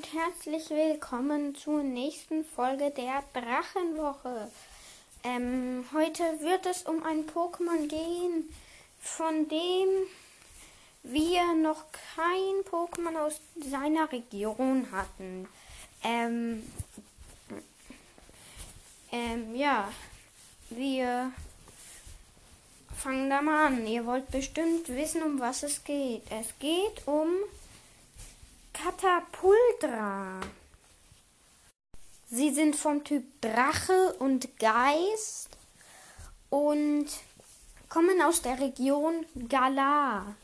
und herzlich willkommen zur nächsten Folge der Drachenwoche. Ähm, heute wird es um ein Pokémon gehen, von dem wir noch kein Pokémon aus seiner Region hatten. Ähm, ähm, ja, wir fangen da mal an. Ihr wollt bestimmt wissen, um was es geht. Es geht um Katapultra. Sie sind vom Typ Drache und Geist und kommen aus der Region Galar.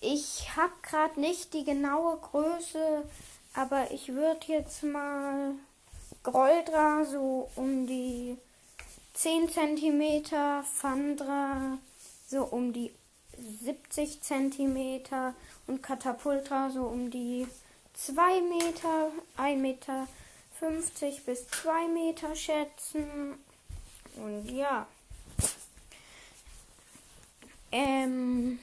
Ich habe gerade nicht die genaue Größe, aber ich würde jetzt mal Groldra so um die 10 cm, Fandra so um die 70 cm und Katapultra so um die 2 Meter, 1 Meter 50 bis 2 Meter schätzen. Und ja. Ähm,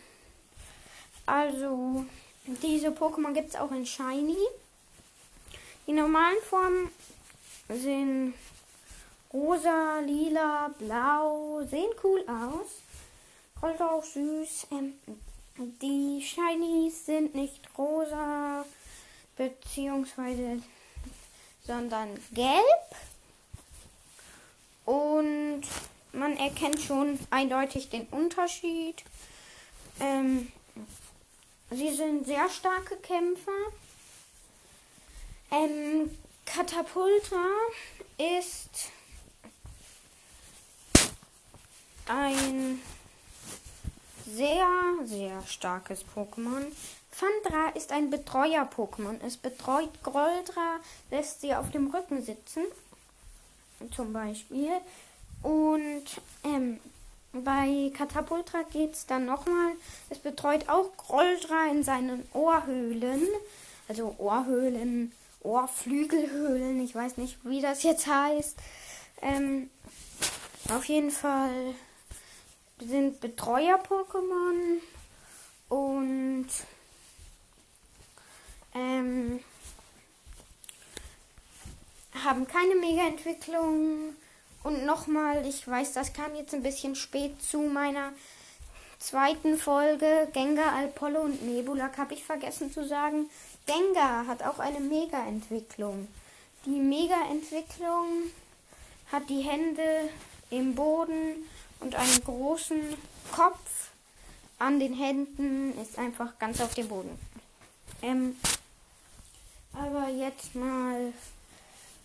also, diese Pokémon gibt es auch in Shiny. Die normalen Formen sind rosa, lila, blau, sehen cool aus. Gold auch süß. Ähm, die Shinies sind nicht rosa, beziehungsweise, sondern gelb. Und man erkennt schon eindeutig den Unterschied. Ähm, sie sind sehr starke Kämpfer. Ähm, Katapultra ist ein sehr, sehr starkes Pokémon. Fandra ist ein Betreuer-Pokémon. Es betreut Groldra, lässt sie auf dem Rücken sitzen, zum Beispiel. Und ähm, bei Katapultra geht es dann nochmal. Es betreut auch Groldra in seinen Ohrhöhlen. Also Ohrhöhlen, Ohrflügelhöhlen. Ich weiß nicht, wie das jetzt heißt. Ähm, auf jeden Fall sind Betreuer-Pokémon und ähm, haben keine Mega-Entwicklung. Und nochmal, ich weiß, das kam jetzt ein bisschen spät zu meiner zweiten Folge. Gengar, Apollo und Nebulak habe ich vergessen zu sagen. Gengar hat auch eine Mega-Entwicklung. Die Mega-Entwicklung hat die Hände im Boden und einen großen Kopf an den Händen ist einfach ganz auf dem Boden. Ähm, aber jetzt mal,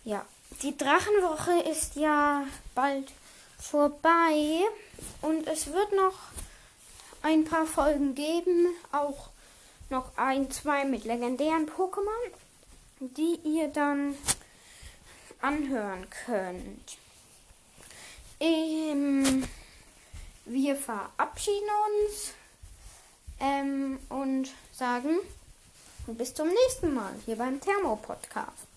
ja, die Drachenwoche ist ja bald vorbei und es wird noch ein paar Folgen geben, auch noch ein, zwei mit legendären Pokémon, die ihr dann anhören könnt. Ähm, wir verabschieden uns ähm, und sagen bis zum nächsten Mal hier beim Thermo-Podcast.